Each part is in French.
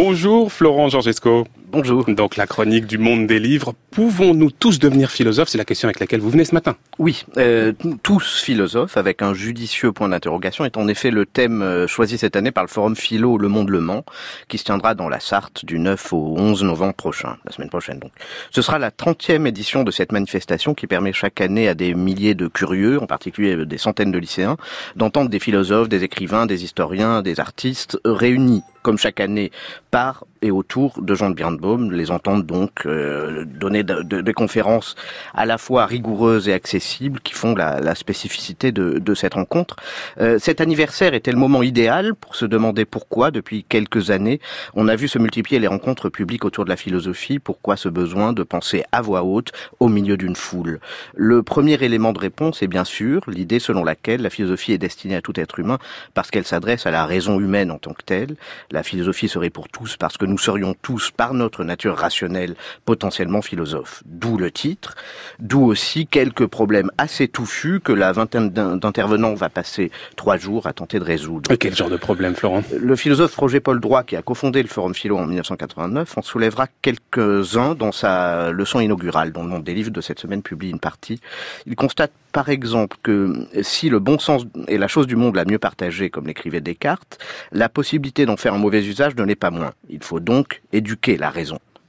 Bonjour Florent Georgesco. Bonjour. Donc la chronique du monde des livres. Pouvons-nous tous devenir philosophes? C'est la question avec laquelle vous venez ce matin. Oui, euh, tous philosophes, avec un judicieux point d'interrogation, est en effet le thème euh, choisi cette année par le Forum Philo Le Monde Le Mans, qui se tiendra dans la Sarthe du 9 au 11 novembre prochain, la semaine prochaine donc. Ce sera la 30e édition de cette manifestation qui permet chaque année à des milliers de curieux, en particulier des centaines de lycéens, d'entendre des philosophes, des écrivains, des historiens, des artistes réunis comme chaque année, par et autour de Jean de Birnbaum, les entendre donc euh, donner des conférences à la fois rigoureuses et accessibles qui font la, spécificité de, cette rencontre. Euh, cet anniversaire était le moment idéal pour se demander pourquoi, depuis quelques années, on a vu se multiplier les rencontres publiques autour de la philosophie, pourquoi ce besoin de penser à voix haute au milieu d'une foule. Le premier élément de réponse est bien sûr l'idée selon laquelle la philosophie est destinée à tout être humain parce qu'elle s'adresse à la raison humaine en tant que telle. La philosophie serait pour tous parce que nous serions tous, par notre nature rationnelle, potentiellement philosophes. D'où le titre, d'où aussi quelques problèmes assez touffus que la vingtaine d'intervenants va passer trois jours à tenter de résoudre. quel genre de problème, Florent? Le philosophe Roger Paul Droit, qui a cofondé le Forum Philo en 1989, en soulèvera quelques-uns dans sa leçon inaugurale, dont le monde des livres de cette semaine publie une partie. Il constate par exemple que si le bon sens est la chose du monde la mieux partagée, comme l'écrivait Descartes, la possibilité d'en faire un mauvais usage ne l'est pas moins. Il faut donc éduquer la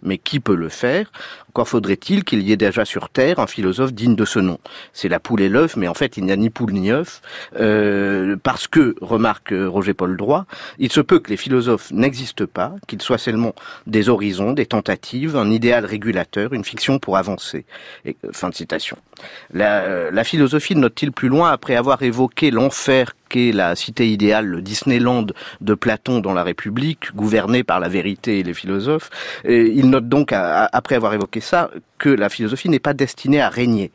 Mais qui peut le faire? Encore faudrait-il qu'il y ait déjà sur Terre un philosophe digne de ce nom. C'est la poule et l'œuf, mais en fait il n'y a ni poule ni œuf, euh, parce que, remarque Roger Paul Droit, il se peut que les philosophes n'existent pas, qu'ils soient seulement des horizons, des tentatives, un idéal régulateur, une fiction pour avancer. Euh, fin de citation. Euh, la philosophie note-t-il plus loin, après avoir évoqué l'enfer la cité idéale, le Disneyland de Platon dans la République, gouverné par la vérité et les philosophes. il note donc, après avoir évoqué ça, que la philosophie n'est pas destinée à régner.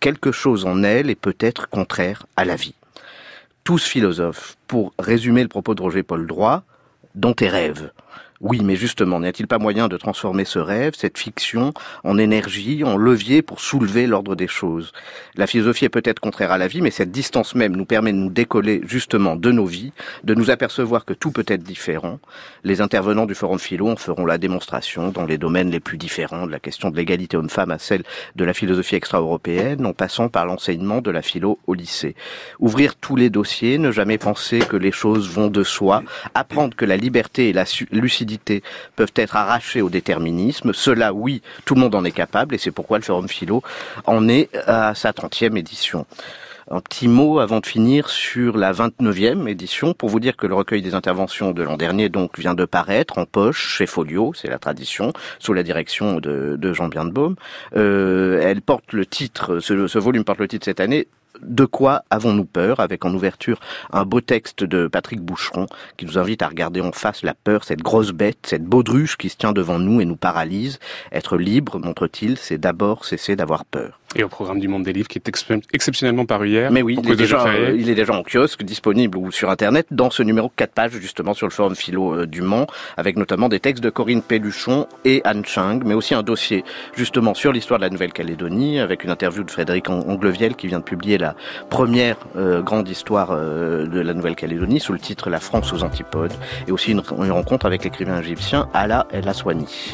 Quelque chose en elle est peut-être contraire à la vie. Tous philosophes, pour résumer le propos de Roger Paul Droit, dont tes rêves. Oui, mais justement, n'y a-t-il pas moyen de transformer ce rêve, cette fiction, en énergie, en levier pour soulever l'ordre des choses? La philosophie est peut-être contraire à la vie, mais cette distance même nous permet de nous décoller justement de nos vies, de nous apercevoir que tout peut être différent. Les intervenants du Forum Philo en feront la démonstration dans les domaines les plus différents, de la question de l'égalité homme-femme à celle de la philosophie extra-européenne, en passant par l'enseignement de la philo au lycée. Ouvrir tous les dossiers, ne jamais penser que les choses vont de soi, apprendre que la liberté et la lucidité peuvent être arrachées au déterminisme. Cela, oui, tout le monde en est capable et c'est pourquoi le Forum Philo en est à sa 30e édition. Un petit mot avant de finir sur la 29e édition pour vous dire que le recueil des interventions de l'an dernier donc vient de paraître en poche chez Folio, c'est la tradition, sous la direction de, Jean Birnbaum. Euh, elle porte le titre, ce volume porte le titre cette année de quoi avons-nous peur avec en ouverture un beau texte de Patrick Boucheron qui nous invite à regarder en face la peur, cette grosse bête, cette baudruche qui se tient devant nous et nous paralyse. Être libre, montre-t-il, c'est d'abord cesser d'avoir peur. Et au programme du Monde des Livres qui est exceptionnellement paru hier. Mais oui, il est, déjà, il est, déjà, en kiosque, disponible ou sur Internet, dans ce numéro 4 pages justement sur le forum philo euh, du Mans, avec notamment des textes de Corinne Pelluchon et Anne Chang, mais aussi un dossier justement sur l'histoire de la Nouvelle-Calédonie, avec une interview de Frédéric Angleviel qui vient de publier la première euh, grande histoire euh, de la Nouvelle-Calédonie sous le titre La France aux antipodes, et aussi une, rencontre avec l'écrivain égyptien Ala El Aswani.